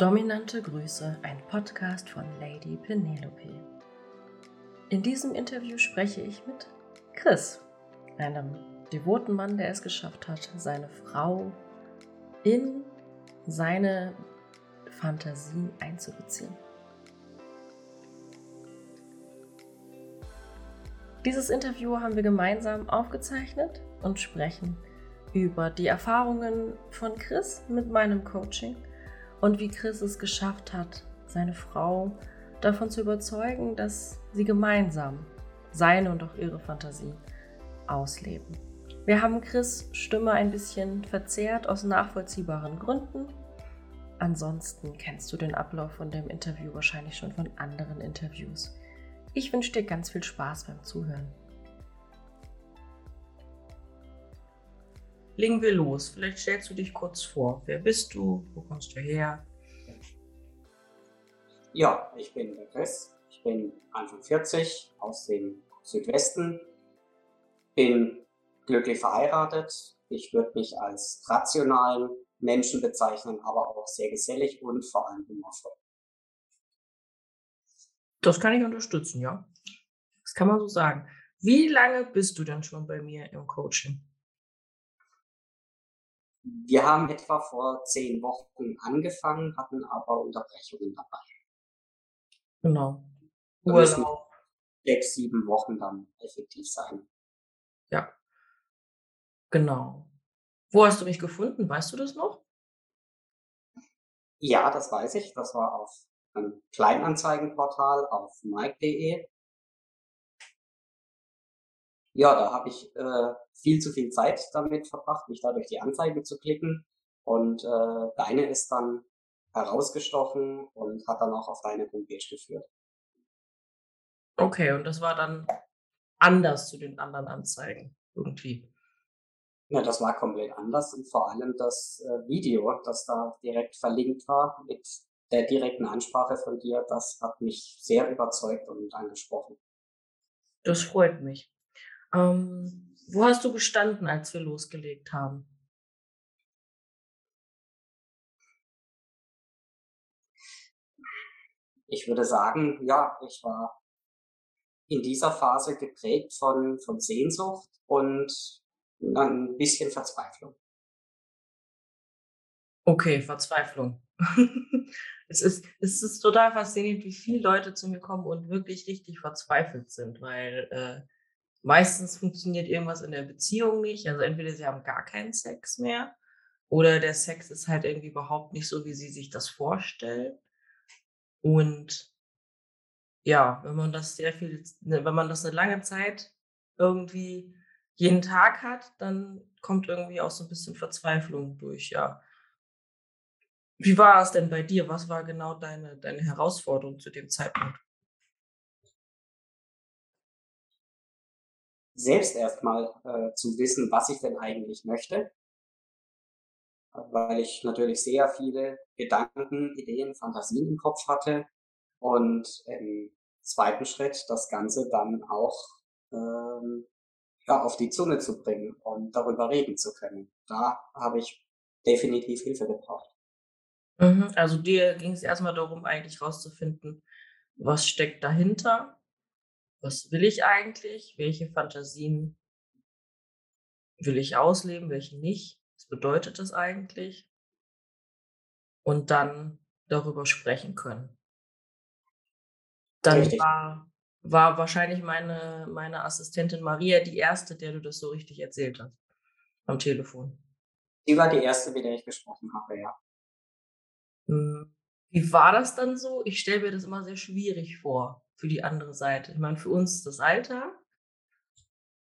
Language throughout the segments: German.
Dominante Grüße, ein Podcast von Lady Penelope. In diesem Interview spreche ich mit Chris, einem devoten Mann, der es geschafft hat, seine Frau in seine Fantasie einzubeziehen. Dieses Interview haben wir gemeinsam aufgezeichnet und sprechen über die Erfahrungen von Chris mit meinem Coaching und wie Chris es geschafft hat, seine Frau davon zu überzeugen, dass sie gemeinsam seine und auch ihre Fantasie ausleben. Wir haben Chris Stimme ein bisschen verzerrt aus nachvollziehbaren Gründen. Ansonsten kennst du den Ablauf von dem Interview wahrscheinlich schon von anderen Interviews. Ich wünsche dir ganz viel Spaß beim Zuhören. Legen wir los. Vielleicht stellst du dich kurz vor. Wer bist du? Wo kommst du her? Ja, ich bin der Chris. Ich bin Anfang 40 aus dem Südwesten. Bin glücklich verheiratet. Ich würde mich als rationalen Menschen bezeichnen, aber auch sehr gesellig und vor allem humorvoll. Das kann ich unterstützen, ja. Das kann man so sagen. Wie lange bist du denn schon bei mir im Coaching? Wir haben etwa vor zehn Wochen angefangen, hatten aber Unterbrechungen dabei. Genau. Wir müssen sechs, sieben Wochen dann effektiv sein. Ja. Genau. Wo hast du mich gefunden? Weißt du das noch? Ja, das weiß ich. Das war auf einem Kleinanzeigenportal auf mike.de. Ja, da habe ich äh, viel zu viel Zeit damit verbracht, mich da durch die Anzeige zu klicken. Und äh, deine ist dann herausgestochen und hat dann auch auf deine Homepage geführt. Okay, und das war dann anders zu den anderen Anzeigen irgendwie. Ja, das war komplett anders und vor allem das äh, Video, das da direkt verlinkt war mit der direkten Ansprache von dir, das hat mich sehr überzeugt und angesprochen. Das freut mich. Ähm, wo hast du gestanden, als wir losgelegt haben? Ich würde sagen, ja, ich war in dieser Phase geprägt von, von Sehnsucht und ein bisschen Verzweiflung. Okay, Verzweiflung. es, ist, es ist total faszinierend, wie viele Leute zu mir kommen und wirklich richtig verzweifelt sind, weil äh, meistens funktioniert irgendwas in der Beziehung nicht. Also entweder sie haben gar keinen Sex mehr oder der Sex ist halt irgendwie überhaupt nicht so, wie sie sich das vorstellen. Und ja, wenn man das sehr viel, ne, wenn man das eine lange Zeit irgendwie jeden Tag hat, dann kommt irgendwie auch so ein bisschen Verzweiflung durch, ja. Wie war es denn bei dir? Was war genau deine, deine Herausforderung zu dem Zeitpunkt? Selbst erstmal äh, zu wissen, was ich denn eigentlich möchte. Weil ich natürlich sehr viele Gedanken, Ideen, Fantasien im Kopf hatte und im zweiten Schritt das Ganze dann auch ähm, ja, auf die Zunge zu bringen und darüber reden zu können. Da habe ich definitiv Hilfe gebraucht. Mhm, also dir ging es erstmal darum, eigentlich rauszufinden, was steckt dahinter was will ich eigentlich? Welche Fantasien will ich ausleben, welche nicht? Was bedeutet das eigentlich? Und dann darüber sprechen können. Dann war, war wahrscheinlich meine, meine Assistentin Maria die erste, der du das so richtig erzählt hast. Am Telefon. Die war die erste, mit der ich gesprochen habe, ja. Hm, wie war das dann so? Ich stelle mir das immer sehr schwierig vor für die andere Seite? Ich meine, für uns das Alter.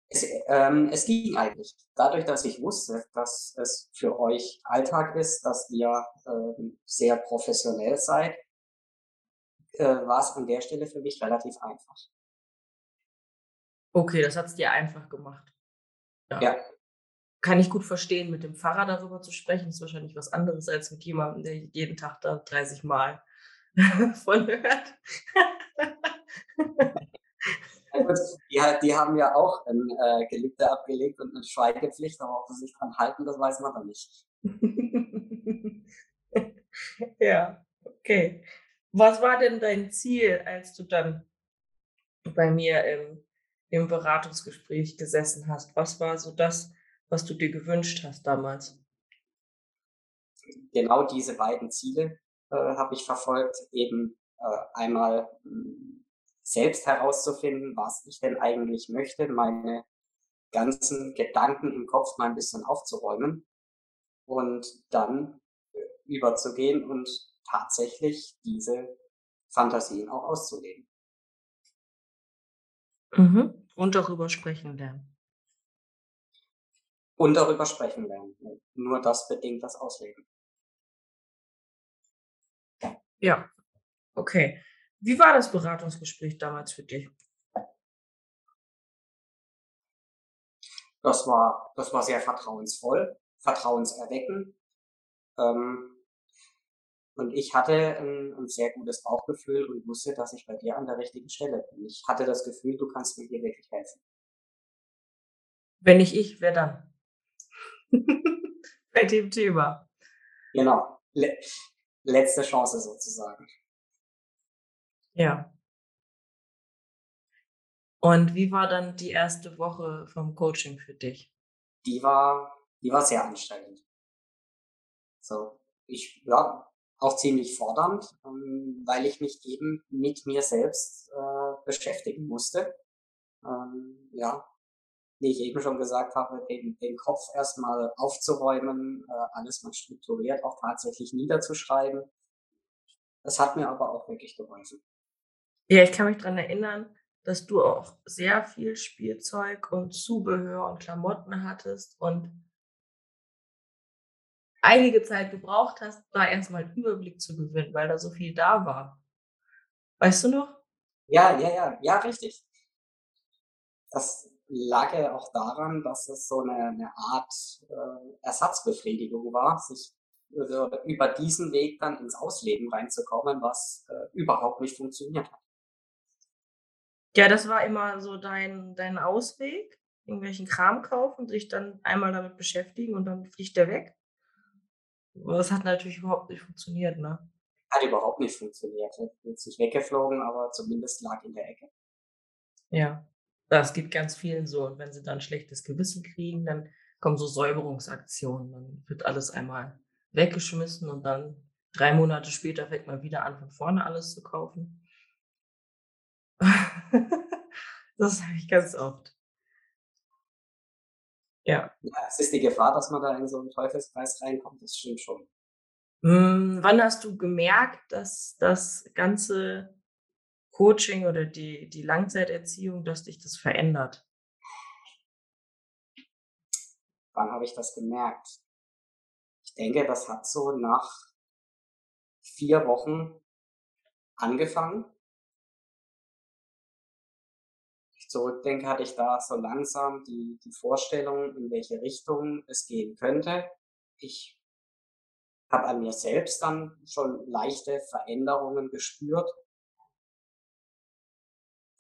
Es, ähm, es ging eigentlich. Dadurch, dass ich wusste, dass es für euch Alltag ist, dass ihr ähm, sehr professionell seid, äh, war es an der Stelle für mich relativ einfach. Okay, das hat es dir einfach gemacht. Ja. ja. Kann ich gut verstehen, mit dem Pfarrer darüber zu sprechen, ist wahrscheinlich was anderes als mit jemandem, der jeden Tag da 30 Mal von hört. die, die, haben ja auch ein äh, Gelübde abgelegt und eine Schweigepflicht, aber ob sie sich dran halten, das weiß man dann nicht. ja, Okay. Was war denn dein Ziel, als du dann bei mir im, im Beratungsgespräch gesessen hast? Was war so das, was du dir gewünscht hast damals? Genau diese beiden Ziele äh, habe ich verfolgt. Eben äh, einmal mh, hm, selbst herauszufinden, was ich denn eigentlich möchte, meine ganzen Gedanken im Kopf mal ein bisschen aufzuräumen und dann äh, überzugehen und tatsächlich diese Fantasien auch auszuleben. Mhm. Und darüber sprechen lernen. Und darüber sprechen lernen. Nur das bedingt das Ausleben. Ja, okay. Wie war das Beratungsgespräch damals für dich? Das war, das war sehr vertrauensvoll, vertrauenserweckend. Ähm, und ich hatte ein, ein, sehr gutes Bauchgefühl und wusste, dass ich bei dir an der richtigen Stelle bin. Ich hatte das Gefühl, du kannst mir hier wirklich helfen. Wenn nicht ich, wer dann? bei dem Thema. Genau. Le letzte Chance sozusagen. Ja. Und wie war dann die erste Woche vom Coaching für dich? Die war, die war sehr anstrengend. So, ich, ja, auch ziemlich fordernd, ähm, weil ich mich eben mit mir selbst äh, beschäftigen musste. Ähm, ja, wie ich eben schon gesagt habe, den, den Kopf erstmal aufzuräumen, äh, alles mal strukturiert auch tatsächlich niederzuschreiben. Das hat mir aber auch wirklich geholfen. Ja, ich kann mich dran erinnern, dass du auch sehr viel Spielzeug und Zubehör und Klamotten hattest und einige Zeit gebraucht hast, da erstmal einen Überblick zu gewinnen, weil da so viel da war. Weißt du noch? Ja, ja, ja, ja, richtig. Das lag ja auch daran, dass es so eine, eine Art äh, Ersatzbefriedigung war, sich äh, über diesen Weg dann ins Ausleben reinzukommen, was äh, überhaupt nicht funktioniert hat. Ja, das war immer so dein, dein Ausweg, irgendwelchen Kram kaufen, sich dann einmal damit beschäftigen und dann fliegt der weg. Aber das hat natürlich überhaupt nicht funktioniert, ne? Hat überhaupt nicht funktioniert. Ist nicht weggeflogen, aber zumindest lag in der Ecke. Ja, das geht ganz vielen so. Und wenn sie dann schlechtes Gewissen kriegen, dann kommen so Säuberungsaktionen. Dann wird alles einmal weggeschmissen und dann drei Monate später fängt man wieder an, von vorne alles zu kaufen. das habe ich ganz oft. Ja. ja. Es ist die Gefahr, dass man da in so einen Teufelskreis reinkommt, das stimmt schon. Hm, wann hast du gemerkt, dass das ganze Coaching oder die, die Langzeiterziehung, dass dich das verändert? Wann habe ich das gemerkt? Ich denke, das hat so nach vier Wochen angefangen zurückdenke, hatte ich da so langsam die, die Vorstellung, in welche Richtung es gehen könnte. Ich habe an mir selbst dann schon leichte Veränderungen gespürt.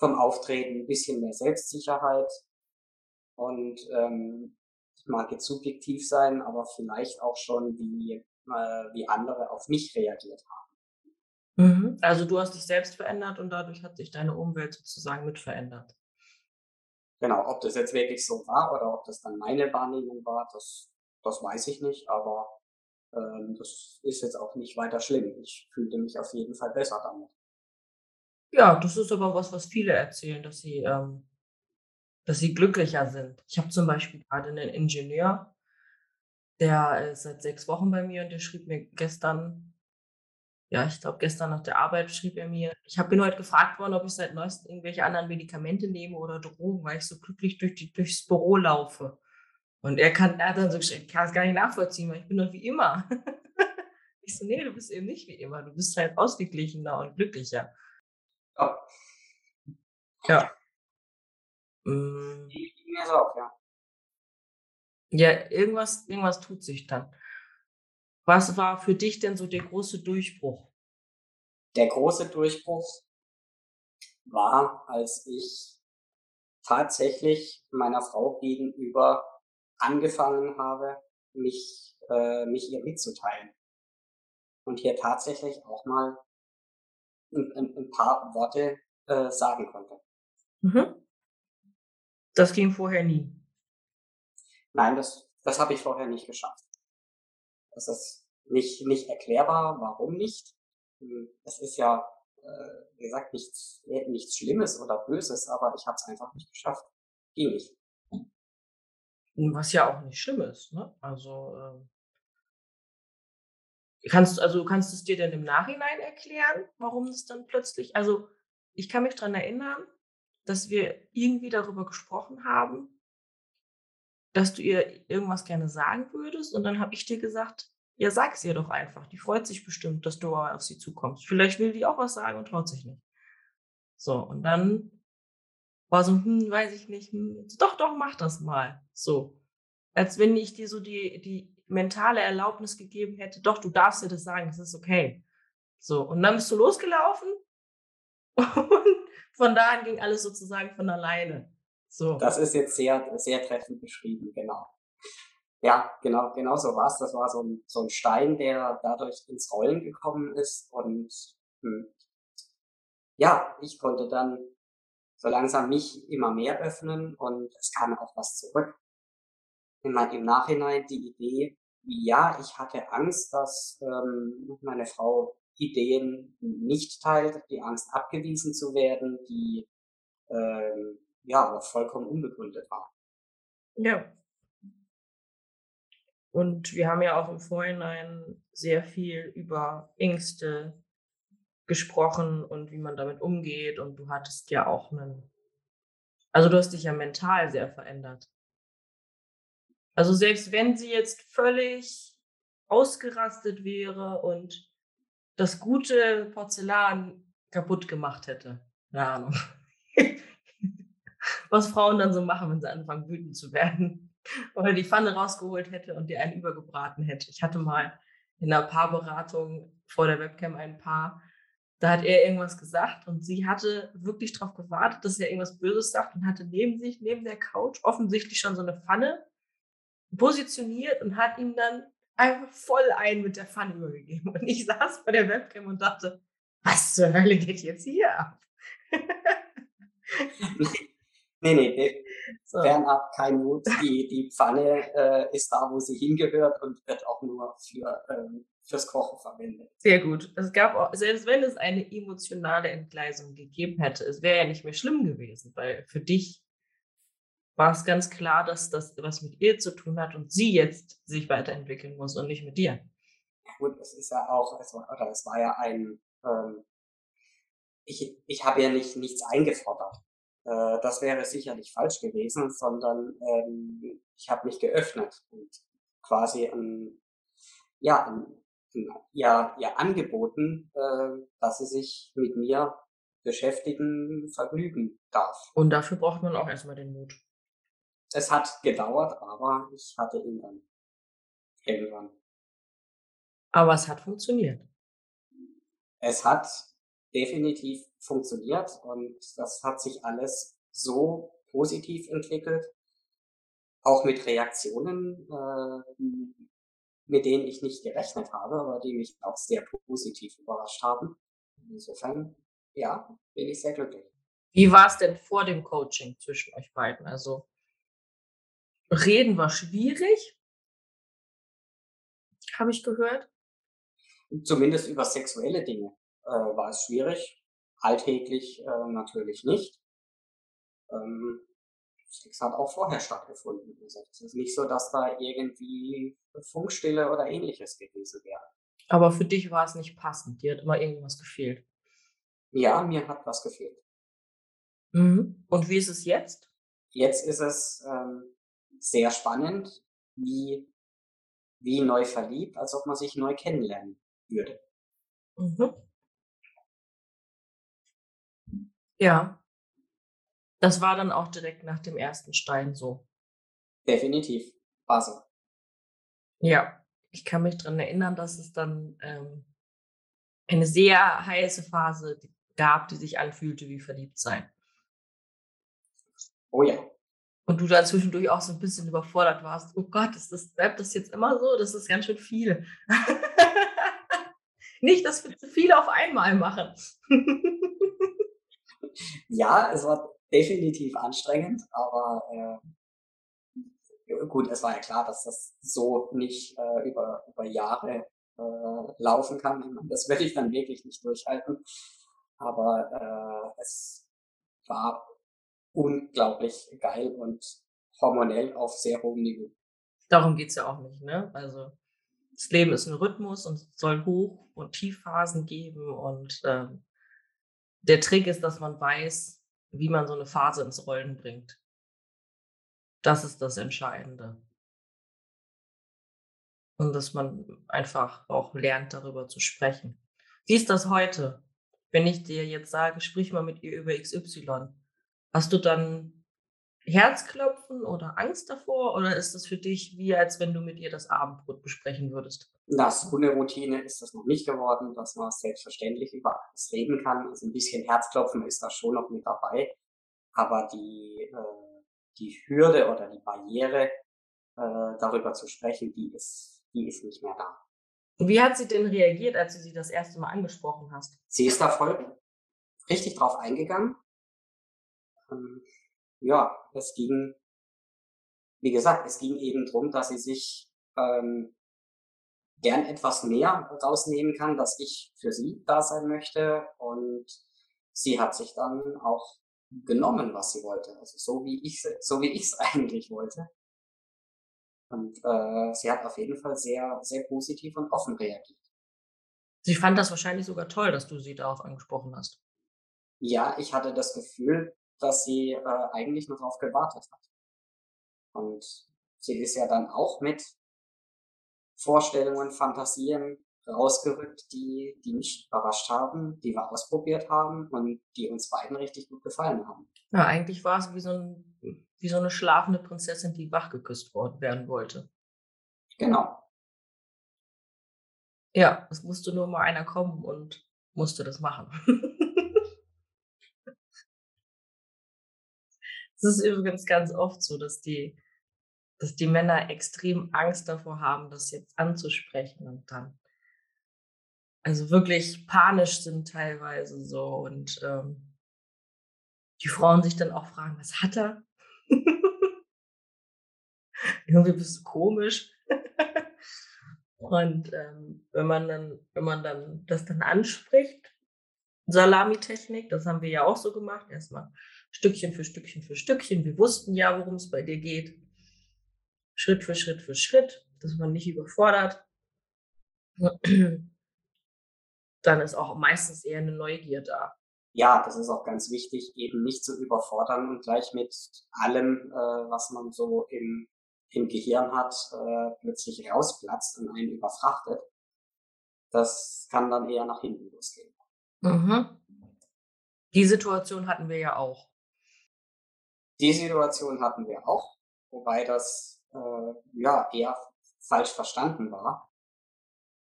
Vom Auftreten ein bisschen mehr Selbstsicherheit und ähm, ich mag jetzt subjektiv sein, aber vielleicht auch schon, wie, äh, wie andere auf mich reagiert haben. Mhm. Also du hast dich selbst verändert und dadurch hat sich deine Umwelt sozusagen mit verändert. Genau, ob das jetzt wirklich so war oder ob das dann meine Wahrnehmung war, das, das weiß ich nicht, aber ähm, das ist jetzt auch nicht weiter schlimm. Ich fühlte mich auf jeden Fall besser damit. Ja, das ist aber was, was viele erzählen, dass sie, ähm, dass sie glücklicher sind. Ich habe zum Beispiel gerade einen Ingenieur, der ist seit sechs Wochen bei mir und der schrieb mir gestern, ja, ich glaube, gestern nach der Arbeit schrieb er mir, ich habe ihn heute gefragt worden, ob ich seit neuestem irgendwelche anderen Medikamente nehme oder Drogen, weil ich so glücklich durch die, durchs Büro laufe. Und er kann, er hat dann so geschrieben, ich kann es gar nicht nachvollziehen, weil ich bin doch wie immer. ich so, nee, du bist eben nicht wie immer, du bist halt ausgeglichener und glücklicher. Oh. Ja. Mm. Mir so auch, ja. Ja, irgendwas, irgendwas tut sich dann. Was war für dich denn so der große Durchbruch? Der große Durchbruch war, als ich tatsächlich meiner Frau gegenüber angefangen habe, mich, äh, mich ihr mitzuteilen. und hier tatsächlich auch mal ein, ein, paar Worte äh, sagen konnte. Mhm. Das ging vorher nie. Nein, das, das habe ich vorher nicht geschafft. Das ist nicht, nicht erklärbar, warum nicht. Hm, es ist ja, äh, wie gesagt, nichts, nichts Schlimmes oder Böses, aber ich habe es einfach nicht geschafft. Ging nicht. Was ja auch nicht schlimm ist, ne? Also, ähm, kannst, also kannst du es dir denn im Nachhinein erklären, warum es dann plötzlich, also ich kann mich dran erinnern, dass wir irgendwie darüber gesprochen haben, dass du ihr irgendwas gerne sagen würdest. Und dann habe ich dir gesagt, ja, sag's ihr doch einfach. Die freut sich bestimmt, dass du auf sie zukommst. Vielleicht will die auch was sagen und traut sich nicht. So, und dann war so, hm, weiß ich nicht, hm, doch, doch, mach das mal. So. Als wenn ich dir so die, die mentale Erlaubnis gegeben hätte, doch, du darfst dir das sagen, das ist okay. So, und dann bist du losgelaufen und von da an ging alles sozusagen von alleine. So. Das ist jetzt sehr, sehr treffend beschrieben, genau. Ja, genau, genau so war es. Das war so ein, so ein Stein, der dadurch ins Rollen gekommen ist. Und hm, ja, ich konnte dann so langsam mich immer mehr öffnen und es kam auch was zurück. Im, im Nachhinein die Idee, ja, ich hatte Angst, dass ähm, meine Frau Ideen nicht teilt, die Angst abgewiesen zu werden, die ähm, ja aber vollkommen unbegründet war. Ja. Und wir haben ja auch im Vorhinein sehr viel über Ängste gesprochen und wie man damit umgeht. Und du hattest ja auch einen, also du hast dich ja mental sehr verändert. Also selbst wenn sie jetzt völlig ausgerastet wäre und das gute Porzellan kaputt gemacht hätte. Keine Ahnung. Was Frauen dann so machen, wenn sie anfangen, wütend zu werden. Oder die Pfanne rausgeholt hätte und dir einen übergebraten hätte. Ich hatte mal in einer Paarberatung vor der Webcam ein Paar, da hat er irgendwas gesagt und sie hatte wirklich darauf gewartet, dass er irgendwas Böses sagt und hatte neben sich, neben der Couch, offensichtlich schon so eine Pfanne positioniert und hat ihm dann einfach voll ein mit der Pfanne übergegeben. Und ich saß vor der Webcam und dachte, was zur Hölle geht jetzt hier ab? nee, nee, nee. So. Fernab kein Mut. Die, die Pfanne äh, ist da, wo sie hingehört und wird auch nur für, ähm, fürs Kochen verwendet. Sehr gut. Es gab auch, selbst wenn es eine emotionale Entgleisung gegeben hätte, es wäre ja nicht mehr schlimm gewesen, weil für dich war es ganz klar, dass das was mit ihr zu tun hat und sie jetzt sich weiterentwickeln muss und nicht mit dir. Ja gut, es ist ja auch, es war, oder es war ja ein, ähm, ich, ich habe ja nicht nichts eingefordert. Äh, das wäre sicherlich falsch gewesen, sondern ähm, ich habe mich geöffnet und quasi ein, ja, ein, ja, ja angeboten, äh, dass sie sich mit mir beschäftigen, vergnügen darf. Und dafür braucht man auch erstmal den Mut. Es hat gedauert, aber ich hatte ihn dann irgendwann. Aber es hat funktioniert. Es hat definitiv funktioniert und das hat sich alles so positiv entwickelt, auch mit Reaktionen, äh, mit denen ich nicht gerechnet habe, aber die mich auch sehr positiv überrascht haben. Insofern, ja, bin ich sehr glücklich. Wie war es denn vor dem Coaching zwischen euch beiden? Also Reden war schwierig, habe ich gehört. Zumindest über sexuelle Dinge äh, war es schwierig. Alltäglich äh, natürlich nicht. Ähm, Sex hat auch vorher stattgefunden. Also es ist nicht so, dass da irgendwie Funkstille oder ähnliches gewesen wäre. Aber für dich war es nicht passend. Dir hat immer irgendwas gefehlt. Ja, mir hat was gefehlt. Mhm. Und wie ist es jetzt? Jetzt ist es ähm, sehr spannend, wie, wie neu verliebt, als ob man sich neu kennenlernen würde. Mhm. Ja. Das war dann auch direkt nach dem ersten Stein so. Definitiv. War so. Ja. Ich kann mich daran erinnern, dass es dann ähm, eine sehr heiße Phase gab, die sich anfühlte wie verliebt sein. Oh ja. Und du da zwischendurch auch so ein bisschen überfordert warst. Oh Gott, ist das, bleibt das jetzt immer so? Das ist ganz schön viel. Nicht, dass wir zu viel auf einmal machen. ja, es war definitiv anstrengend, aber äh, gut, es war ja klar, dass das so nicht äh, über, über Jahre äh, laufen kann. Das werde ich dann wirklich nicht durchhalten. Aber äh, es war unglaublich geil und hormonell auf sehr hohem Niveau. Darum geht's ja auch nicht, ne? Also das Leben ist ein Rhythmus und soll Hoch- und Tiefphasen geben. Und ähm, der Trick ist, dass man weiß, wie man so eine Phase ins Rollen bringt. Das ist das Entscheidende. Und dass man einfach auch lernt, darüber zu sprechen. Wie ist das heute? Wenn ich dir jetzt sage, sprich mal mit ihr über XY, hast du dann Herzklopfen oder Angst davor? Oder ist das für dich wie, als wenn du mit ihr das Abendbrot besprechen würdest? Na, so eine Routine ist das noch nicht geworden, dass man selbstverständlich über alles reden kann. Also ein bisschen Herzklopfen ist da schon noch mit dabei. Aber die, äh, die Hürde oder die Barriere, äh, darüber zu sprechen, die ist, die ist nicht mehr da. Wie hat sie denn reagiert, als du sie das erste Mal angesprochen hast? Sie ist da voll richtig drauf eingegangen. Ähm, ja, es ging, wie gesagt, es ging eben drum, dass sie sich ähm, gern etwas mehr rausnehmen kann, dass ich für sie da sein möchte. Und sie hat sich dann auch genommen, was sie wollte. Also so wie ich so wie ich es eigentlich wollte. Und äh, sie hat auf jeden Fall sehr, sehr positiv und offen reagiert. Sie fand das wahrscheinlich sogar toll, dass du sie darauf angesprochen hast. Ja, ich hatte das Gefühl, dass sie äh, eigentlich nur darauf gewartet hat. Und sie ist ja dann auch mit Vorstellungen, Fantasien rausgerückt, die, die mich überrascht haben, die wir ausprobiert haben und die uns beiden richtig gut gefallen haben. Ja, eigentlich war es wie so, ein, wie so eine schlafende Prinzessin, die wachgeküsst worden werden wollte. Genau. Ja, es musste nur mal einer kommen und musste das machen. Es ist übrigens ganz oft so, dass die, dass die Männer extrem Angst davor haben, das jetzt anzusprechen und dann also wirklich panisch sind teilweise so und ähm, die Frauen sich dann auch fragen, was hat er? Irgendwie bist du komisch. und ähm, wenn man dann, wenn man dann das dann anspricht, Salamitechnik, das haben wir ja auch so gemacht, erstmal Stückchen für Stückchen für Stückchen. Wir wussten ja, worum es bei dir geht. Schritt für Schritt für Schritt, dass man nicht überfordert. Dann ist auch meistens eher eine Neugier da. Ja, das ist auch ganz wichtig, eben nicht zu überfordern und gleich mit allem, äh, was man so im, im Gehirn hat, äh, plötzlich rausplatzt und einen überfrachtet. Das kann dann eher nach hinten losgehen. Mhm. Die Situation hatten wir ja auch. Die Situation hatten wir auch, wobei das äh, ja eher falsch verstanden war,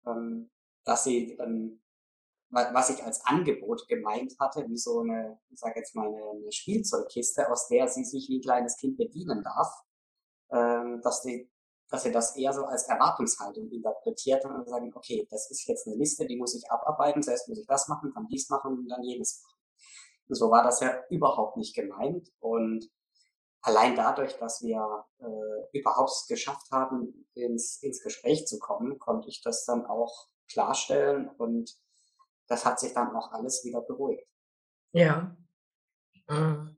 ähm, dass sie ähm, was ich als Angebot gemeint hatte, wie so eine, ich sage jetzt mal eine, Spielzeugkiste, aus der sie sich wie ein kleines Kind bedienen darf, ähm, dass die dass sie das eher so als Erwartungshaltung interpretiert und sagen, okay, das ist jetzt eine Liste, die muss ich abarbeiten, zuerst muss ich das machen, dann dies machen und dann jenes machen. Und so war das ja überhaupt nicht gemeint und allein dadurch, dass wir äh, überhaupt geschafft haben, ins, ins Gespräch zu kommen, konnte ich das dann auch klarstellen und das hat sich dann auch alles wieder beruhigt. Ja. Mm.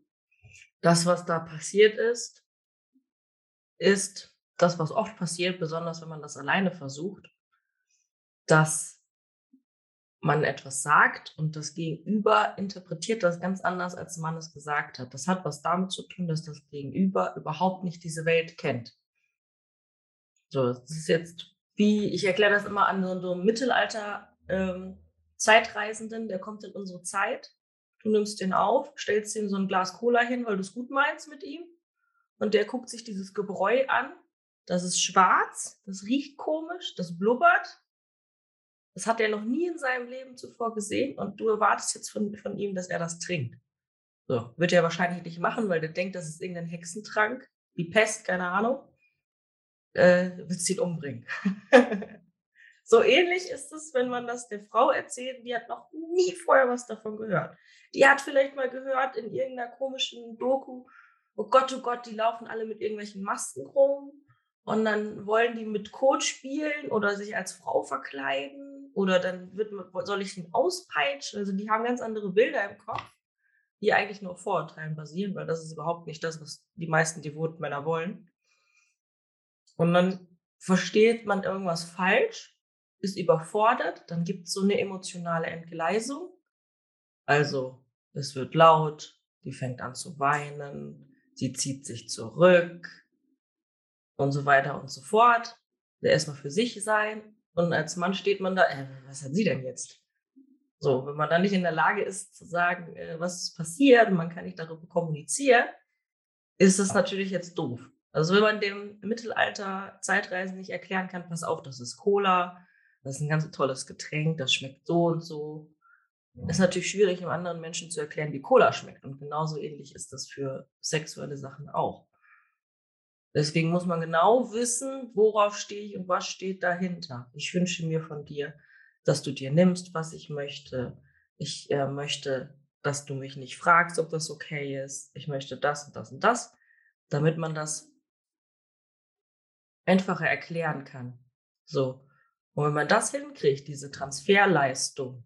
Das, was da passiert ist, ist das, was oft passiert, besonders wenn man das alleine versucht, dass man etwas sagt und das Gegenüber interpretiert das ganz anders, als man es gesagt hat. Das hat was damit zu tun, dass das Gegenüber überhaupt nicht diese Welt kennt. So, das ist jetzt wie, ich erkläre das immer an so, so einem Mittelalter ähm, der kommt in unsere Zeit. Du nimmst den auf, stellst ihm so ein Glas Cola hin, weil du es gut meinst mit ihm. Und der guckt sich dieses Gebräu an. Das ist schwarz, das riecht komisch, das blubbert das hat er noch nie in seinem Leben zuvor gesehen und du erwartest jetzt von, von ihm, dass er das trinkt. So, wird er wahrscheinlich nicht machen, weil der denkt, das ist irgendein Hexentrank, wie Pest, keine Ahnung. Äh, wird ihn umbringen. So ähnlich ist es, wenn man das der Frau erzählt, die hat noch nie vorher was davon gehört. Die hat vielleicht mal gehört in irgendeiner komischen Doku, oh Gott, oh Gott, die laufen alle mit irgendwelchen Masken rum und dann wollen die mit Code spielen oder sich als Frau verkleiden oder dann wird, soll ich ihn auspeitschen. Also die haben ganz andere Bilder im Kopf, die eigentlich nur auf Vorurteilen basieren, weil das ist überhaupt nicht das, was die meisten devoten Männer wollen. Und dann versteht man irgendwas falsch, ist überfordert, dann gibt es so eine emotionale Entgleisung. Also es wird laut, die fängt an zu weinen, sie zieht sich zurück und so weiter und so fort. Erstmal für sich sein. Und als Mann steht man da, äh, was hat sie denn jetzt? So, wenn man dann nicht in der Lage ist zu sagen, äh, was ist passiert, man kann nicht darüber kommunizieren, ist das natürlich jetzt doof. Also wenn man dem Mittelalter Zeitreisen nicht erklären kann, pass auf, das ist Cola, das ist ein ganz tolles Getränk, das schmeckt so und so. Ist natürlich schwierig, einem anderen Menschen zu erklären, wie Cola schmeckt. Und genauso ähnlich ist das für sexuelle Sachen auch. Deswegen muss man genau wissen, worauf stehe ich und was steht dahinter. Ich wünsche mir von dir, dass du dir nimmst, was ich möchte. Ich äh, möchte, dass du mich nicht fragst, ob das okay ist. Ich möchte das und das und das, damit man das einfacher erklären kann. So. Und wenn man das hinkriegt, diese Transferleistung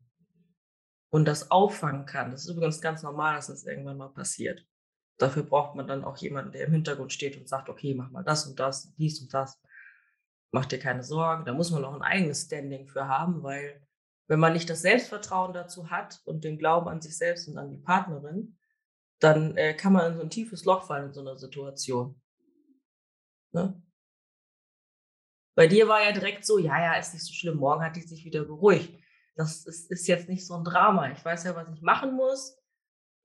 und das auffangen kann, das ist übrigens ganz normal, dass das irgendwann mal passiert. Dafür braucht man dann auch jemanden, der im Hintergrund steht und sagt, okay, mach mal das und das, dies und das. Mach dir keine Sorgen. Da muss man auch ein eigenes Standing für haben, weil wenn man nicht das Selbstvertrauen dazu hat und den Glauben an sich selbst und an die Partnerin, dann äh, kann man in so ein tiefes Loch fallen in so einer Situation. Ne? Bei dir war ja direkt so, ja, ja, ist nicht so schlimm, morgen hat die sich wieder beruhigt. Das ist, ist jetzt nicht so ein Drama. Ich weiß ja, was ich machen muss.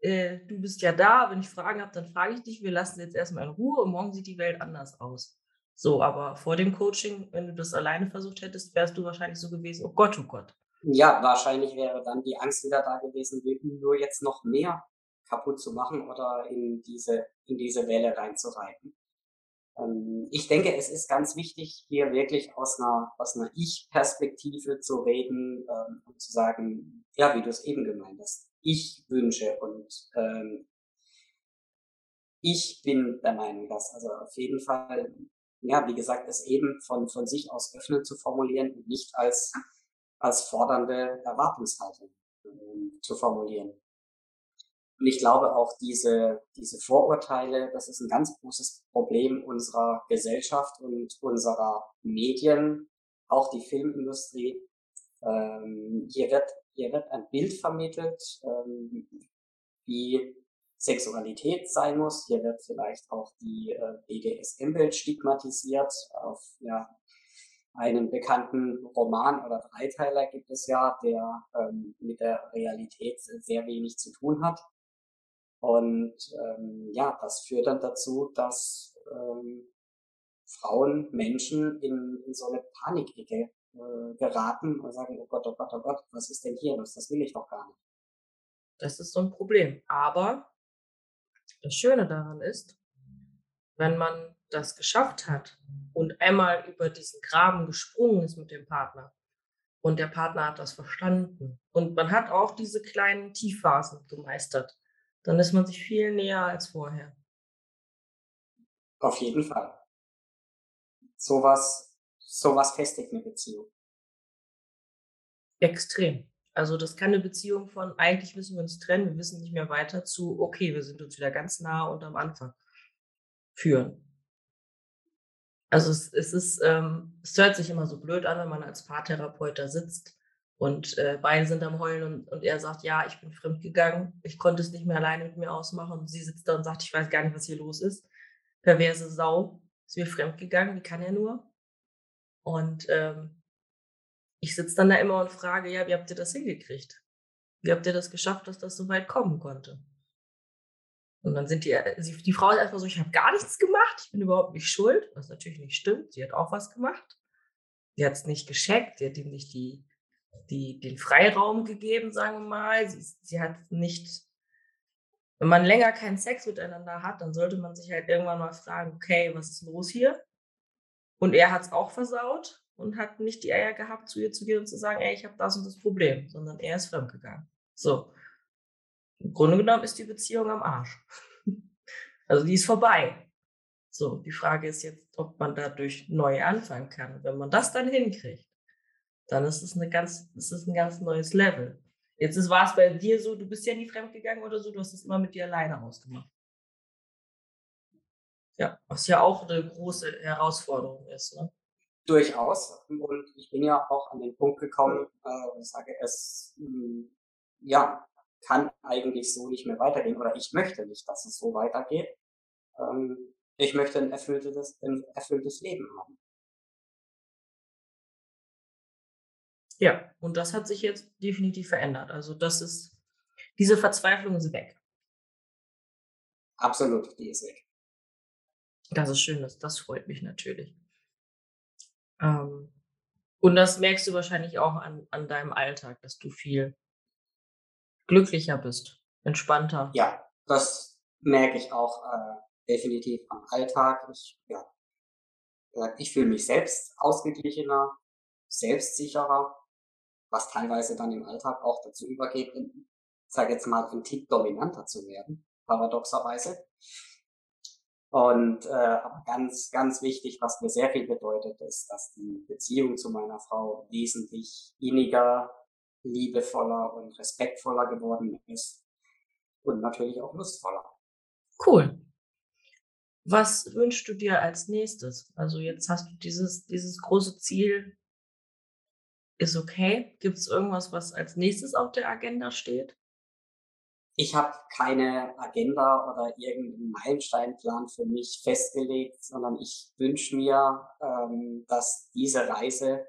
Äh, du bist ja da. Wenn ich Fragen habe, dann frage ich dich. Wir lassen jetzt erstmal in Ruhe und morgen sieht die Welt anders aus. So, aber vor dem Coaching, wenn du das alleine versucht hättest, wärst du wahrscheinlich so gewesen, oh Gott, oh Gott. Ja, wahrscheinlich wäre dann die Angst wieder da gewesen, nur jetzt noch mehr kaputt zu machen oder in diese, in diese Welle reinzureiten. Ähm, ich denke, es ist ganz wichtig, hier wirklich aus einer, aus einer Ich-Perspektive zu reden ähm, und zu sagen, ja, wie du es eben gemeint hast, ich wünsche und ähm, ich bin der Meinung, dass also auf jeden Fall, ja, wie gesagt, es eben von, von sich aus öffnen zu formulieren und nicht als, als fordernde Erwartungshaltung ähm, zu formulieren. Und ich glaube auch diese, diese Vorurteile, das ist ein ganz großes Problem unserer Gesellschaft und unserer Medien, auch die Filmindustrie. Ähm, hier wird, hier wird ein Bild vermittelt, ähm, wie Sexualität sein muss. Hier wird vielleicht auch die äh, BDSM-Welt stigmatisiert. Auf ja, einen bekannten Roman oder Dreiteiler gibt es ja, der ähm, mit der Realität sehr wenig zu tun hat. Und ähm, ja, das führt dann dazu, dass ähm, Frauen, Menschen in, in so eine Panikecke äh, geraten und sagen, oh Gott, oh Gott, oh Gott, was ist denn hier los? Das will ich doch gar nicht. Das ist so ein Problem. Aber das Schöne daran ist, wenn man das geschafft hat und einmal über diesen Graben gesprungen ist mit dem Partner und der Partner hat das verstanden und man hat auch diese kleinen Tiefphasen gemeistert, dann ist man sich viel näher als vorher. Auf jeden Fall. Sowas, sowas festigt eine Beziehung. Extrem. Also das kann eine Beziehung von eigentlich müssen wir uns trennen, wir wissen nicht mehr weiter zu, okay, wir sind uns wieder ganz nah und am Anfang führen. Also es, es ist, ähm, es hört sich immer so blöd an, wenn man als Paartherapeut da sitzt und äh, beide sind am Heulen und, und er sagt, ja, ich bin fremdgegangen, ich konnte es nicht mehr alleine mit mir ausmachen. Und sie sitzt da und sagt, ich weiß gar nicht, was hier los ist. Perverse Sau, ist mir fremdgegangen, wie kann er nur? Und ähm, ich sitze dann da immer und frage, ja, wie habt ihr das hingekriegt? Wie habt ihr das geschafft, dass das so weit kommen konnte? Und dann sind die, äh, die Frau ist erstmal so, ich habe gar nichts gemacht, ich bin überhaupt nicht schuld, was natürlich nicht stimmt. Sie hat auch was gemacht. Sie hat es nicht gescheckt, sie hat ihm nicht die, die, den Freiraum gegeben, sagen wir mal. Sie, sie hat nicht, wenn man länger keinen Sex miteinander hat, dann sollte man sich halt irgendwann mal fragen, okay, was ist los hier? Und er hat es auch versaut und hat nicht die Eier gehabt, zu ihr zu gehen und zu sagen, ey, ich habe das und das Problem, sondern er ist fremdgegangen. So. Im Grunde genommen ist die Beziehung am Arsch. Also die ist vorbei. So, die Frage ist jetzt, ob man dadurch neu anfangen kann. Wenn man das dann hinkriegt, dann ist es eine ganz, ist es ein ganz neues Level. Jetzt war es bei dir so, du bist ja nie fremdgegangen oder so, du hast es immer mit dir alleine ausgemacht. Ja, was ja auch eine große Herausforderung ist. Ne? Durchaus. Und ich bin ja auch an den Punkt gekommen, äh, ich sage, es hm, ja, kann eigentlich so nicht mehr weitergehen oder ich möchte nicht, dass es so weitergeht. Ähm, ich möchte ein erfülltes, ein erfülltes Leben haben. Ja, und das hat sich jetzt definitiv verändert. Also das ist, diese Verzweiflung ist weg. Absolut, die ist weg. Das ist schön, das, das freut mich natürlich. Ähm, und das merkst du wahrscheinlich auch an, an deinem Alltag, dass du viel glücklicher bist, entspannter. Ja, das merke ich auch äh, definitiv am Alltag. Ich, ja, ich fühle mich selbst ausgeglichener, selbstsicherer, was teilweise dann im Alltag auch dazu übergeht, ich sage jetzt mal, ein Tick dominanter zu werden, paradoxerweise. Und äh, aber ganz, ganz wichtig, was mir sehr viel bedeutet, ist, dass die Beziehung zu meiner Frau wesentlich inniger, liebevoller und respektvoller geworden ist. Und natürlich auch lustvoller. Cool. Was wünschst du dir als nächstes? Also jetzt hast du dieses, dieses große Ziel, ist okay. Gibt es irgendwas, was als nächstes auf der Agenda steht? Ich habe keine Agenda oder irgendeinen Meilensteinplan für mich festgelegt, sondern ich wünsche mir, ähm, dass diese Reise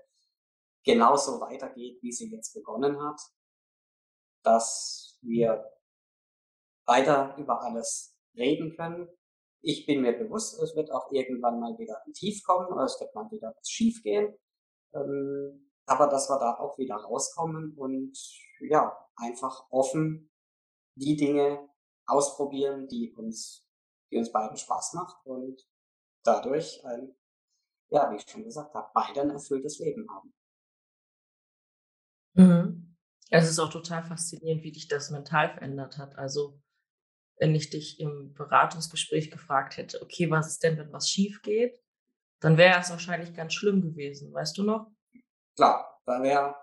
genauso weitergeht, wie sie jetzt begonnen hat, dass wir weiter über alles reden können. Ich bin mir bewusst, es wird auch irgendwann mal wieder ein Tief kommen, oder es wird mal wieder schief gehen. Ähm, aber dass wir da auch wieder rauskommen und ja, einfach offen die Dinge ausprobieren, die uns, die uns beiden Spaß macht und dadurch ein, ja, wie ich schon gesagt habe, beide ein erfülltes Leben haben. Mhm. Es ist auch total faszinierend, wie dich das mental verändert hat. Also, wenn ich dich im Beratungsgespräch gefragt hätte, okay, was ist denn, wenn was schief geht, dann wäre es wahrscheinlich ganz schlimm gewesen, weißt du noch? Klar, da wäre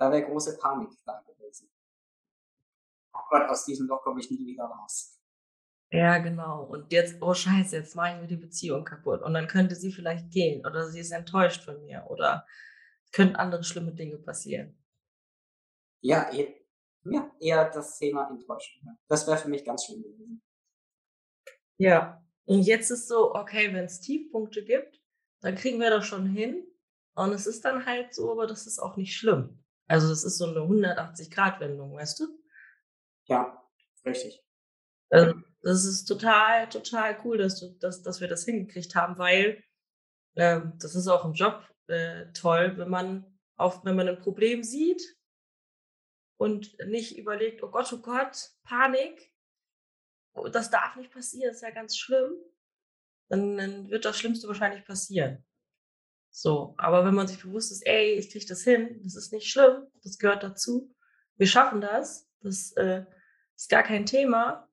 da wäre große Panik da gewesen. Gott, aus diesem Loch komme ich nie wieder raus. Ja, genau. Und jetzt, oh Scheiße, jetzt mache ich mir die Beziehung kaputt. Und dann könnte sie vielleicht gehen oder sie ist enttäuscht von mir oder könnten andere schlimme Dinge passieren. Ja, eher, ja, eher das Thema Enttäuschung. Das wäre für mich ganz schön gewesen. Ja, und jetzt ist so, okay, wenn es Tiefpunkte gibt, dann kriegen wir das schon hin. Und es ist dann halt so, aber das ist auch nicht schlimm. Also es ist so eine 180-Grad-Wendung, weißt du? Ja, richtig. Also, das ist total, total cool, dass, du, dass, dass wir das hingekriegt haben, weil äh, das ist auch im Job äh, toll, wenn man auf, wenn man ein Problem sieht und nicht überlegt, oh Gott, oh Gott, Panik, oh, das darf nicht passieren, das ist ja ganz schlimm, dann, dann wird das Schlimmste wahrscheinlich passieren. So, aber wenn man sich bewusst ist, ey, ich kriege das hin, das ist nicht schlimm, das gehört dazu, wir schaffen das, das äh, ist gar kein Thema,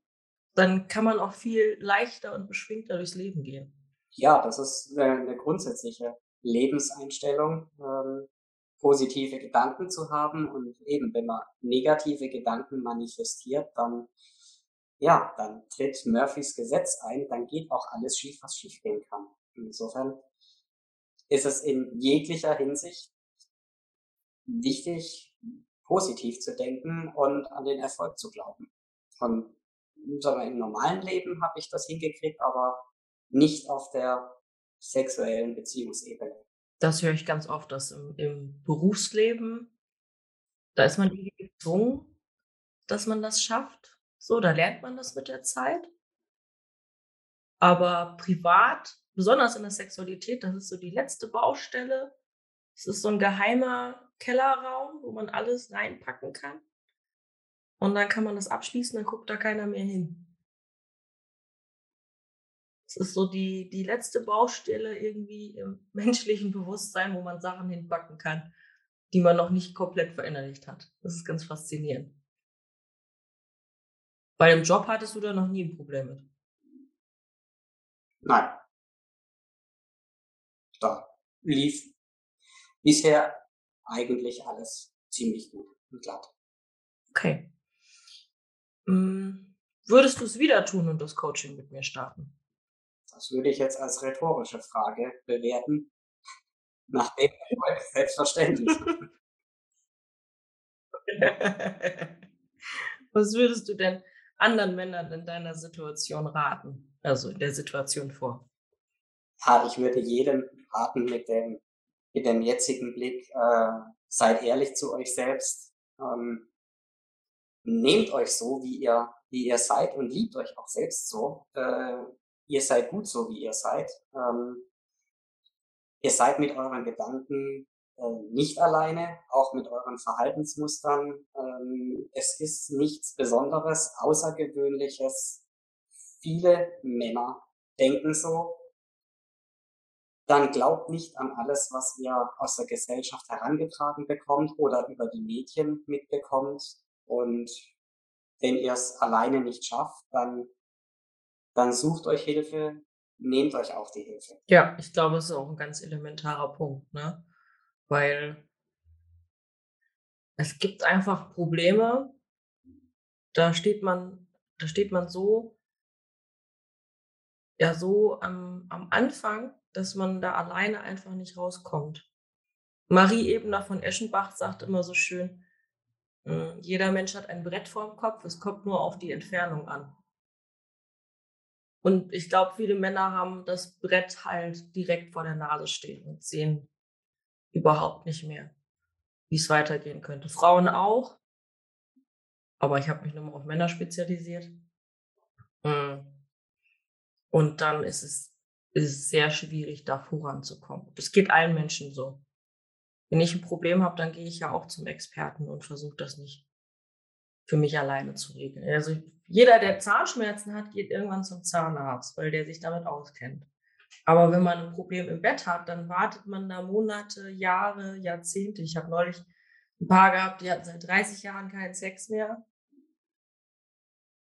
dann kann man auch viel leichter und beschwingter durchs Leben gehen. Ja, das ist eine, grundsätzliche Lebenseinstellung, ähm, positive Gedanken zu haben und eben, wenn man negative Gedanken manifestiert, dann ja, dann tritt Murphys Gesetz ein, dann geht auch alles schief, was schief gehen kann. Insofern ist es in jeglicher Hinsicht wichtig, positiv zu denken und an den Erfolg zu glauben. Sagen wir, im normalen Leben habe ich das hingekriegt, aber nicht auf der sexuellen Beziehungsebene. Das höre ich ganz oft, dass im, im Berufsleben, da ist man gezwungen, dass man das schafft. So, da lernt man das mit der Zeit. Aber privat, besonders in der Sexualität, das ist so die letzte Baustelle. Es ist so ein geheimer Kellerraum, wo man alles reinpacken kann. Und dann kann man das abschließen, dann guckt da keiner mehr hin. Das ist so die, die letzte Baustelle irgendwie im menschlichen Bewusstsein, wo man Sachen hinbacken kann, die man noch nicht komplett verinnerlicht hat. Das ist ganz faszinierend. Bei dem Job hattest du da noch nie ein Problem mit? Nein. Da lief bisher eigentlich alles ziemlich gut und glatt. Okay. Hm, würdest du es wieder tun und das Coaching mit mir starten? Das würde ich jetzt als rhetorische Frage bewerten. Nachdem heute selbstverständlich. Was würdest du denn anderen Männern in deiner Situation raten? Also in der Situation vor? Ja, ich würde jedem raten mit dem, mit dem jetzigen Blick, äh, seid ehrlich zu euch selbst. Ähm, nehmt euch so, wie ihr, wie ihr seid und liebt euch auch selbst so. Äh, ihr seid gut so, wie ihr seid. Ähm, ihr seid mit euren Gedanken äh, nicht alleine, auch mit euren Verhaltensmustern. Ähm, es ist nichts Besonderes, Außergewöhnliches. Viele Männer denken so. Dann glaubt nicht an alles, was ihr aus der Gesellschaft herangetragen bekommt oder über die Medien mitbekommt. Und wenn ihr es alleine nicht schafft, dann, dann sucht euch Hilfe, nehmt euch auch die Hilfe. Ja, ich glaube, das ist auch ein ganz elementarer Punkt, ne? Weil es gibt einfach Probleme, da steht man, da steht man so, ja, so am, am Anfang, dass man da alleine einfach nicht rauskommt. Marie Ebner von Eschenbach sagt immer so schön, hm, jeder Mensch hat ein Brett vorm Kopf, es kommt nur auf die Entfernung an. Und ich glaube, viele Männer haben das Brett halt direkt vor der Nase stehen und sehen überhaupt nicht mehr, wie es weitergehen könnte. Frauen auch, aber ich habe mich nochmal auf Männer spezialisiert. Hm. Und dann ist es, ist es sehr schwierig, da voranzukommen. Das geht allen Menschen so. Wenn ich ein Problem habe, dann gehe ich ja auch zum Experten und versuche das nicht für mich alleine zu regeln. Also jeder, der Zahnschmerzen hat, geht irgendwann zum Zahnarzt, weil der sich damit auskennt. Aber wenn man ein Problem im Bett hat, dann wartet man da Monate, Jahre, Jahrzehnte. Ich habe neulich ein paar gehabt, die hatten seit 30 Jahren keinen Sex mehr,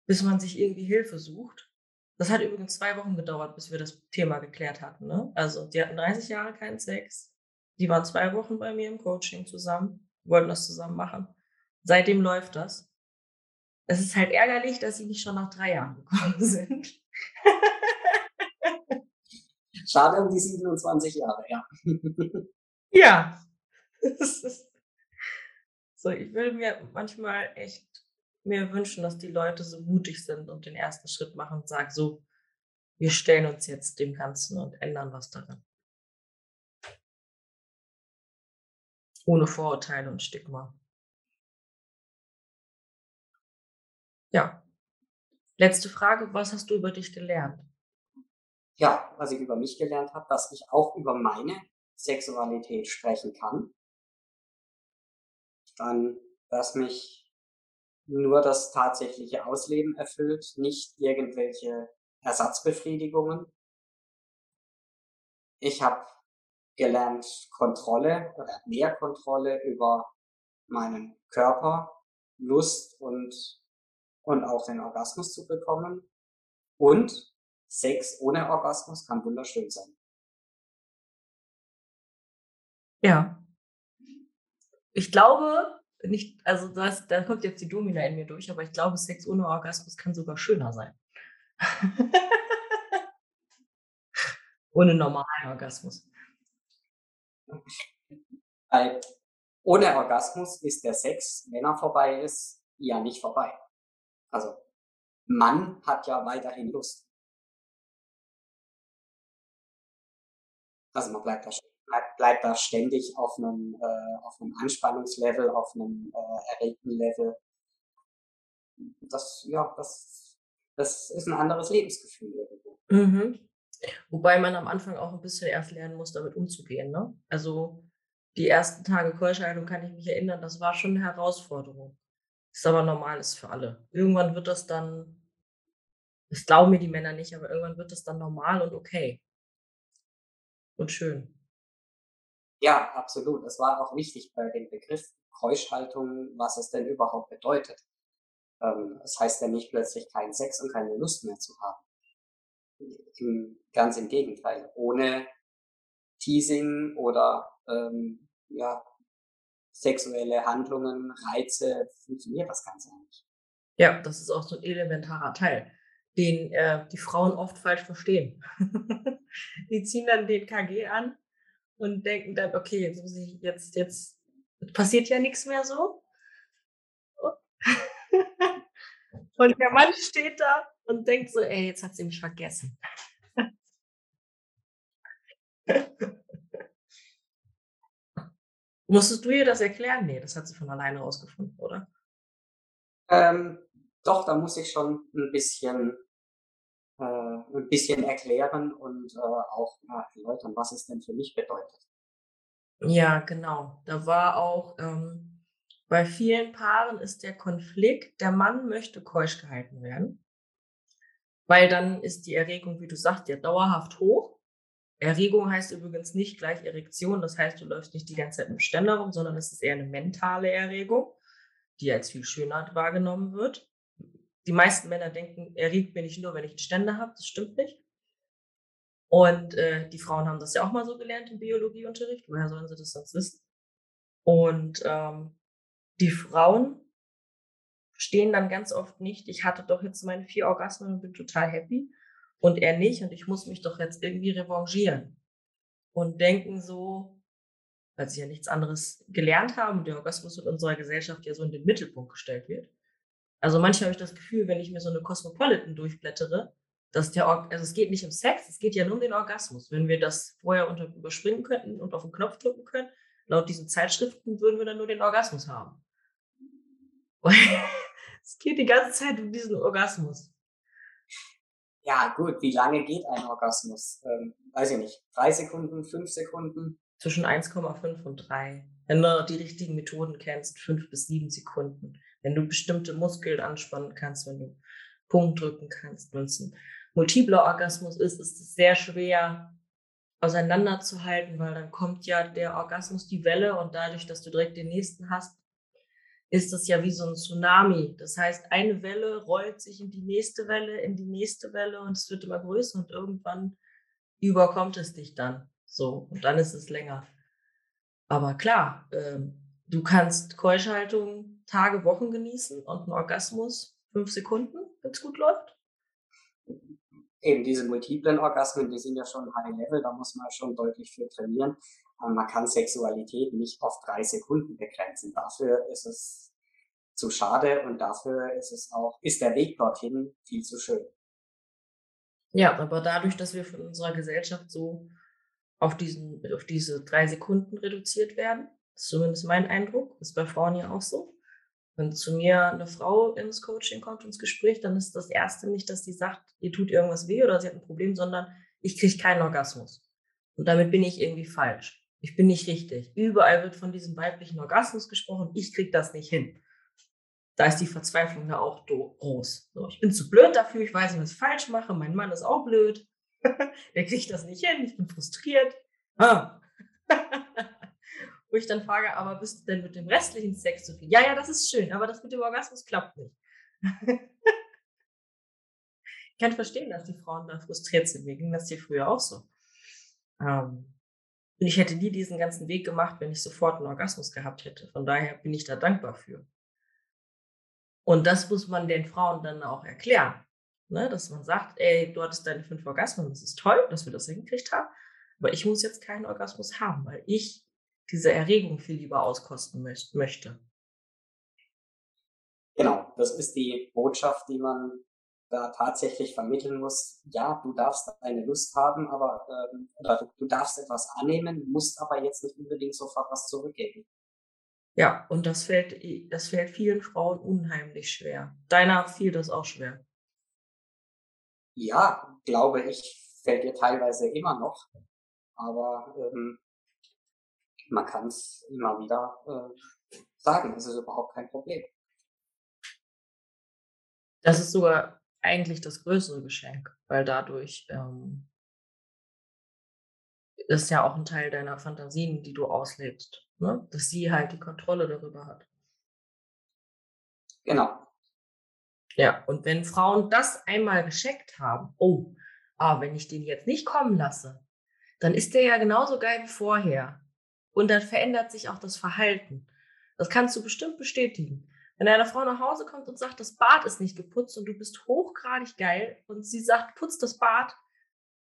bis man sich irgendwie Hilfe sucht. Das hat übrigens zwei Wochen gedauert, bis wir das Thema geklärt hatten. Ne? Also die hatten 30 Jahre keinen Sex, die waren zwei Wochen bei mir im Coaching zusammen, wollten das zusammen machen. Seitdem läuft das. Es ist halt ärgerlich, dass sie nicht schon nach drei Jahren gekommen sind. Schade um die 27 Jahre, ja. ja. so, ich würde mir manchmal echt mir wünschen, dass die Leute so mutig sind und den ersten Schritt machen und sagen, so, wir stellen uns jetzt dem Ganzen und ändern was daran. Ohne Vorurteile und Stigma. Ja. Letzte Frage, was hast du über dich gelernt? Ja, was ich über mich gelernt habe, dass ich auch über meine Sexualität sprechen kann. Dann, dass mich nur das tatsächliche Ausleben erfüllt, nicht irgendwelche Ersatzbefriedigungen. Ich habe gelernt, Kontrolle oder mehr Kontrolle über meinen Körper, Lust und, und auch den Orgasmus zu bekommen. Und Sex ohne Orgasmus kann wunderschön sein. Ja. Ich glaube, nicht, also das, da kommt jetzt die Domina in mir durch, aber ich glaube, Sex ohne Orgasmus kann sogar schöner sein. ohne normalen Orgasmus. Weil ohne Orgasmus ist der Sex, wenn er vorbei ist, ja nicht vorbei. Also man hat ja weiterhin Lust. Also man bleibt da, bleibt, bleibt da ständig auf einem, äh, auf einem Anspannungslevel, auf einem äh, erregten Level. Das, ja, das, das ist ein anderes Lebensgefühl irgendwo. Mhm. Wobei man am Anfang auch ein bisschen erst lernen muss, damit umzugehen. Ne? Also die ersten Tage Keuschheilung kann ich mich erinnern, das war schon eine Herausforderung. Ist aber normal, ist für alle. Irgendwann wird das dann, Das glauben mir die Männer nicht, aber irgendwann wird es dann normal und okay. Und schön. Ja, absolut. Es war auch wichtig bei dem Begriff Keuschhaltung, was es denn überhaupt bedeutet. Ähm, das heißt ja nicht plötzlich keinen Sex und keine Lust mehr zu haben. Im, ganz im Gegenteil. Ohne Teasing oder ähm, ja, sexuelle Handlungen, Reize funktioniert das Ganze nicht. Ja, das ist auch so ein elementarer Teil, den äh, die Frauen oft falsch verstehen. die ziehen dann den KG an und denken dann, okay, jetzt muss ich jetzt, jetzt passiert ja nichts mehr so. und der Mann steht da und denkt so, ey, jetzt hat sie mich vergessen. Musstest du ihr das erklären? Nee, das hat sie von alleine rausgefunden, oder? Ähm, doch, da muss ich schon ein bisschen, äh, ein bisschen erklären und äh, auch ja, erläutern, was es denn für mich bedeutet. Ja, genau. Da war auch, ähm, bei vielen Paaren ist der Konflikt, der Mann möchte keusch gehalten werden, weil dann ist die Erregung, wie du sagst, ja dauerhaft hoch. Erregung heißt übrigens nicht gleich Erektion, das heißt, du läufst nicht die ganze Zeit im Ständer rum, sondern es ist eher eine mentale Erregung, die als viel schöner wahrgenommen wird. Die meisten Männer denken, erregt bin ich nur, wenn ich einen Ständer habe. Das stimmt nicht. Und äh, die Frauen haben das ja auch mal so gelernt im Biologieunterricht. Woher sollen sie das sonst wissen? Und ähm, die Frauen stehen dann ganz oft nicht, ich hatte doch jetzt meine vier Orgasmen und bin total happy, und er nicht und ich muss mich doch jetzt irgendwie revanchieren. Und denken so, weil sie ja nichts anderes gelernt haben der Orgasmus in unserer Gesellschaft ja so in den Mittelpunkt gestellt wird. Also manchmal habe ich das Gefühl, wenn ich mir so eine Cosmopolitan durchblättere, dass der, Or also es geht nicht um Sex, es geht ja nur um den Orgasmus. Wenn wir das vorher unter überspringen könnten und auf den Knopf drücken können, laut diesen Zeitschriften würden wir dann nur den Orgasmus haben. es geht die ganze Zeit um diesen Orgasmus. Ja, gut, wie lange geht ein Orgasmus? Ähm, weiß ich nicht. Drei Sekunden, fünf Sekunden? Zwischen 1,5 und 3. Wenn du die richtigen Methoden kennst, fünf bis sieben Sekunden. Wenn du bestimmte Muskeln anspannen kannst, wenn du Punkt drücken kannst. Wenn es ein multipler Orgasmus ist, ist es sehr schwer auseinanderzuhalten, weil dann kommt ja der Orgasmus, die Welle und dadurch, dass du direkt den nächsten hast, ist das ja wie so ein Tsunami. Das heißt, eine Welle rollt sich in die nächste Welle, in die nächste Welle und es wird immer größer und irgendwann überkommt es dich dann. So, und dann ist es länger. Aber klar, ähm, du kannst Keuschhaltung Tage, Wochen genießen und einen Orgasmus fünf Sekunden, wenn es gut läuft. Eben diese multiplen Orgasmen, die sind ja schon High Level, da muss man schon deutlich für trainieren man kann Sexualität nicht auf drei Sekunden begrenzen. Dafür ist es zu schade und dafür ist es auch, ist der Weg dorthin viel zu schön. Ja, aber dadurch, dass wir von unserer Gesellschaft so auf diesen, auf diese drei Sekunden reduziert werden, ist zumindest mein Eindruck, ist bei Frauen ja auch so. Wenn zu mir eine Frau ins Coaching kommt, ins Gespräch, dann ist das erste nicht, dass sie sagt, ihr tut irgendwas weh oder sie hat ein Problem, sondern ich kriege keinen Orgasmus. Und damit bin ich irgendwie falsch ich bin nicht richtig. Überall wird von diesem weiblichen Orgasmus gesprochen. Ich kriege das nicht hin. Da ist die Verzweiflung ja auch groß. So, ich bin zu blöd dafür. Ich weiß nicht, was ich falsch mache. Mein Mann ist auch blöd. Der kriegt das nicht hin. Ich bin frustriert. Ah. Wo ich dann frage, aber bist du denn mit dem restlichen Sex zufrieden? Ja, ja, das ist schön, aber das mit dem Orgasmus klappt nicht. ich kann verstehen, dass die Frauen da frustriert sind. Mir ging das hier früher auch so. Ähm, und ich hätte nie diesen ganzen Weg gemacht, wenn ich sofort einen Orgasmus gehabt hätte. Von daher bin ich da dankbar für. Und das muss man den Frauen dann auch erklären. Ne? Dass man sagt, ey, du hattest deine fünf Orgasmen, das ist toll, dass wir das hingekriegt haben. Aber ich muss jetzt keinen Orgasmus haben, weil ich diese Erregung viel lieber auskosten möchte. Genau, das ist die Botschaft, die man da tatsächlich vermitteln muss, ja, du darfst eine Lust haben, aber ähm, oder du darfst etwas annehmen, musst aber jetzt nicht unbedingt sofort was zurückgeben. Ja, und das fällt, das fällt vielen Frauen unheimlich schwer. Deiner fiel das auch schwer. Ja, glaube ich, fällt dir teilweise immer noch. Aber ähm, man kann es immer wieder äh, sagen, es ist überhaupt kein Problem. Das ist sogar eigentlich das größere Geschenk, weil dadurch ähm, ist ja auch ein Teil deiner Fantasien, die du auslebst, ne? dass sie halt die Kontrolle darüber hat. Genau. Ja, und wenn Frauen das einmal gescheckt haben, oh, ah, wenn ich den jetzt nicht kommen lasse, dann ist der ja genauso geil wie vorher. Und dann verändert sich auch das Verhalten. Das kannst du bestimmt bestätigen. Wenn eine Frau nach Hause kommt und sagt, das Bad ist nicht geputzt und du bist hochgradig geil und sie sagt, putz das Bad,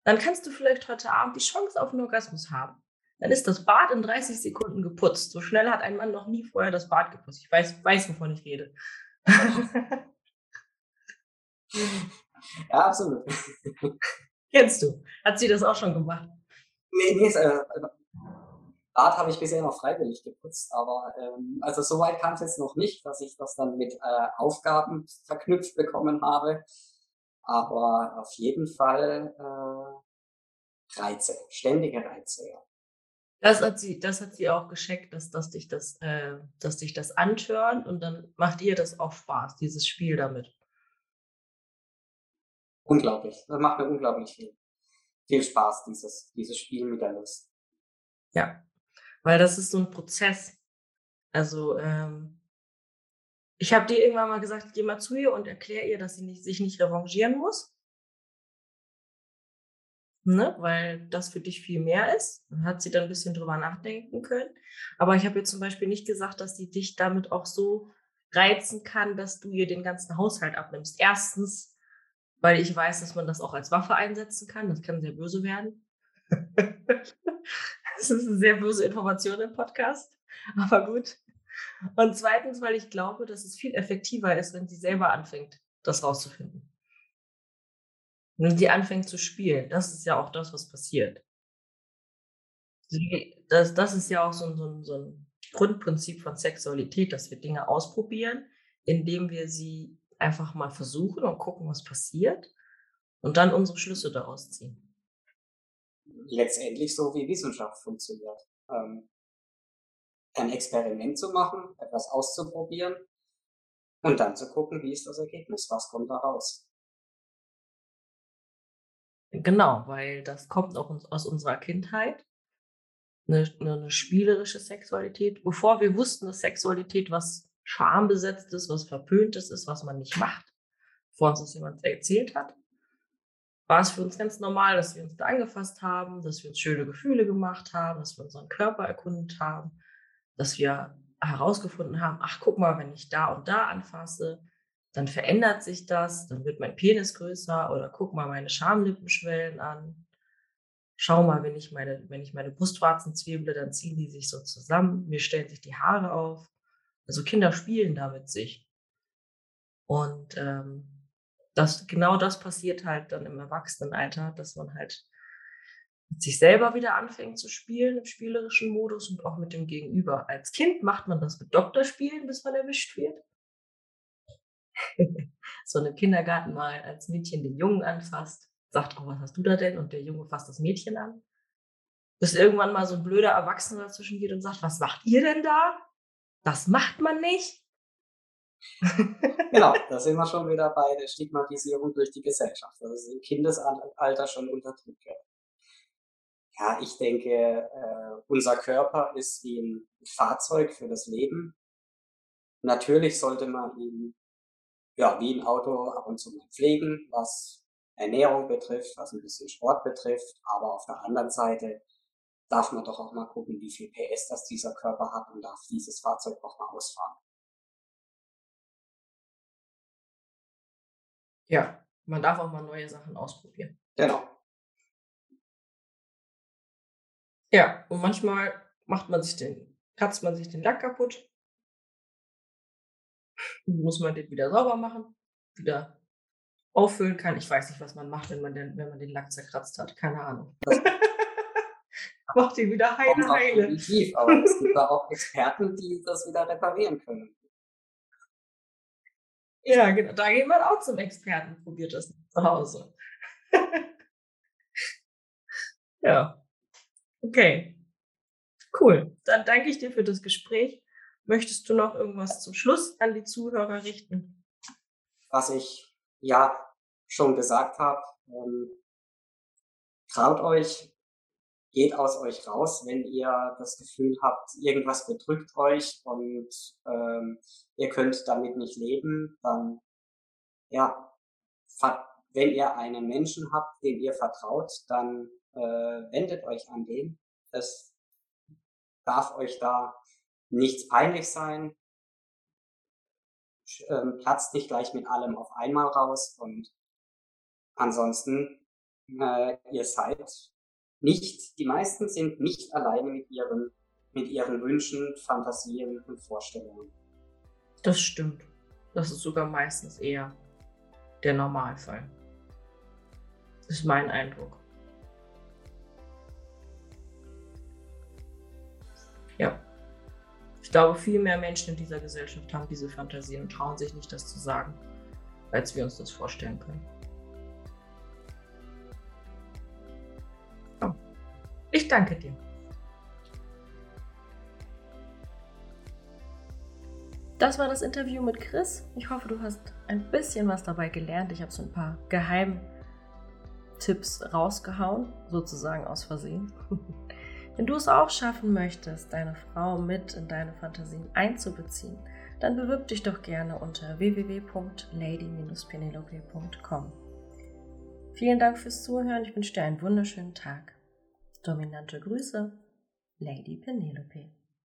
dann kannst du vielleicht heute Abend die Chance auf einen Orgasmus haben. Dann ist das Bad in 30 Sekunden geputzt. So schnell hat ein Mann noch nie vorher das Bad geputzt. Ich weiß, weiß wovon ich rede. ja, absolut. Kennst du? Hat sie das auch schon gemacht? Nee, nee, äh, Bad habe ich bisher noch freiwillig geputzt, aber ähm, also soweit kam es jetzt noch nicht, dass ich das dann mit äh, Aufgaben verknüpft bekommen habe. Aber auf jeden Fall äh, Reize, ständige Reize, ja. Das hat sie, das hat sie auch gescheckt, dass, dass dich das, äh, dass dich das antörnt und dann macht ihr das auch Spaß, dieses Spiel damit. Unglaublich. Das macht mir unglaublich viel, viel Spaß, dieses, dieses Spiel mit der Lust. Ja. Weil das ist so ein Prozess. Also, ähm, ich habe dir irgendwann mal gesagt, geh mal zu ihr und erklär ihr, dass sie nicht, sich nicht revanchieren muss. Ne? Weil das für dich viel mehr ist. Dann hat sie dann ein bisschen drüber nachdenken können. Aber ich habe ihr zum Beispiel nicht gesagt, dass sie dich damit auch so reizen kann, dass du ihr den ganzen Haushalt abnimmst. Erstens, weil ich weiß, dass man das auch als Waffe einsetzen kann. Das kann sehr böse werden. Das ist eine sehr böse Information im Podcast, aber gut. Und zweitens, weil ich glaube, dass es viel effektiver ist, wenn sie selber anfängt, das rauszufinden. Wenn sie anfängt zu spielen, das ist ja auch das, was passiert. das, das ist ja auch so, so, so ein Grundprinzip von Sexualität, dass wir Dinge ausprobieren, indem wir sie einfach mal versuchen und gucken, was passiert und dann unsere Schlüsse daraus ziehen letztendlich so wie Wissenschaft funktioniert. Ähm, ein Experiment zu machen, etwas auszuprobieren und dann zu gucken, wie ist das Ergebnis, was kommt da raus. Genau, weil das kommt auch aus unserer Kindheit. Eine, eine spielerische Sexualität. Bevor wir wussten, dass Sexualität was schambesetztes, was verpöntes ist, was man nicht macht, bevor uns das jemand erzählt hat, war es für uns ganz normal, dass wir uns da angefasst haben, dass wir uns schöne Gefühle gemacht haben, dass wir unseren Körper erkundet haben, dass wir herausgefunden haben, ach guck mal, wenn ich da und da anfasse, dann verändert sich das, dann wird mein Penis größer oder guck mal meine Schamlippen schwellen an. Schau mal, wenn ich meine, wenn ich meine Brustwarzen zwieble, dann ziehen die sich so zusammen, mir stellen sich die Haare auf. Also Kinder spielen da mit sich. Und ähm, das, genau das passiert halt dann im Erwachsenenalter, dass man halt mit sich selber wieder anfängt zu spielen im spielerischen Modus und auch mit dem Gegenüber. Als Kind macht man das mit Doktorspielen, bis man erwischt wird. so im Kindergarten mal als Mädchen den Jungen anfasst, sagt, oh, was hast du da denn? Und der Junge fasst das Mädchen an. Bis irgendwann mal so ein blöder Erwachsener dazwischen geht und sagt, was macht ihr denn da? Das macht man nicht genau, da sind wir schon wieder bei der Stigmatisierung durch die Gesellschaft. Das ist im Kindesalter schon unterdrückt. Ja, ich denke, äh, unser Körper ist wie ein Fahrzeug für das Leben. Natürlich sollte man ihn, ja, wie ein Auto ab und zu mal pflegen, was Ernährung betrifft, was ein bisschen Sport betrifft. Aber auf der anderen Seite darf man doch auch mal gucken, wie viel PS das dieser Körper hat und darf dieses Fahrzeug auch mal ausfahren. Ja, man darf auch mal neue Sachen ausprobieren. Genau. Ja, und manchmal macht man sich den, kratzt man sich den Lack kaputt. Muss man den wieder sauber machen, wieder auffüllen kann. Ich weiß nicht, was man macht, wenn man den, wenn man den Lack zerkratzt hat. Keine Ahnung. Macht ihn wieder heile, heile. Definitiv, aber es gibt da auch Experten, die das wieder reparieren können. Ja, genau. Da geht man auch zum Experten, probiert das zu Hause. ja. Okay. Cool. Dann danke ich dir für das Gespräch. Möchtest du noch irgendwas zum Schluss an die Zuhörer richten? Was ich, ja, schon gesagt habe, ähm, traut euch, geht aus euch raus, wenn ihr das Gefühl habt, irgendwas bedrückt euch und ähm, ihr könnt damit nicht leben, dann ja, wenn ihr einen Menschen habt, dem ihr vertraut, dann äh, wendet euch an den. Es darf euch da nichts peinlich sein. Ähm, platzt nicht gleich mit allem auf einmal raus und ansonsten, äh, ihr seid nicht, die meisten sind nicht alleine mit ihren, mit ihren Wünschen, Fantasien und Vorstellungen. Das stimmt. Das ist sogar meistens eher der Normalfall. Das ist mein Eindruck. Ja. Ich glaube, viel mehr Menschen in dieser Gesellschaft haben diese Fantasien und trauen sich nicht, das zu sagen, als wir uns das vorstellen können. Ich danke dir. Das war das Interview mit Chris. Ich hoffe, du hast ein bisschen was dabei gelernt. Ich habe so ein paar Geheimtipps rausgehauen, sozusagen aus Versehen. Wenn du es auch schaffen möchtest, deine Frau mit in deine Fantasien einzubeziehen, dann bewirb dich doch gerne unter www.lady-penelope.com. Vielen Dank fürs Zuhören. Ich wünsche dir einen wunderschönen Tag. Dominante Grüße, Lady Penelope.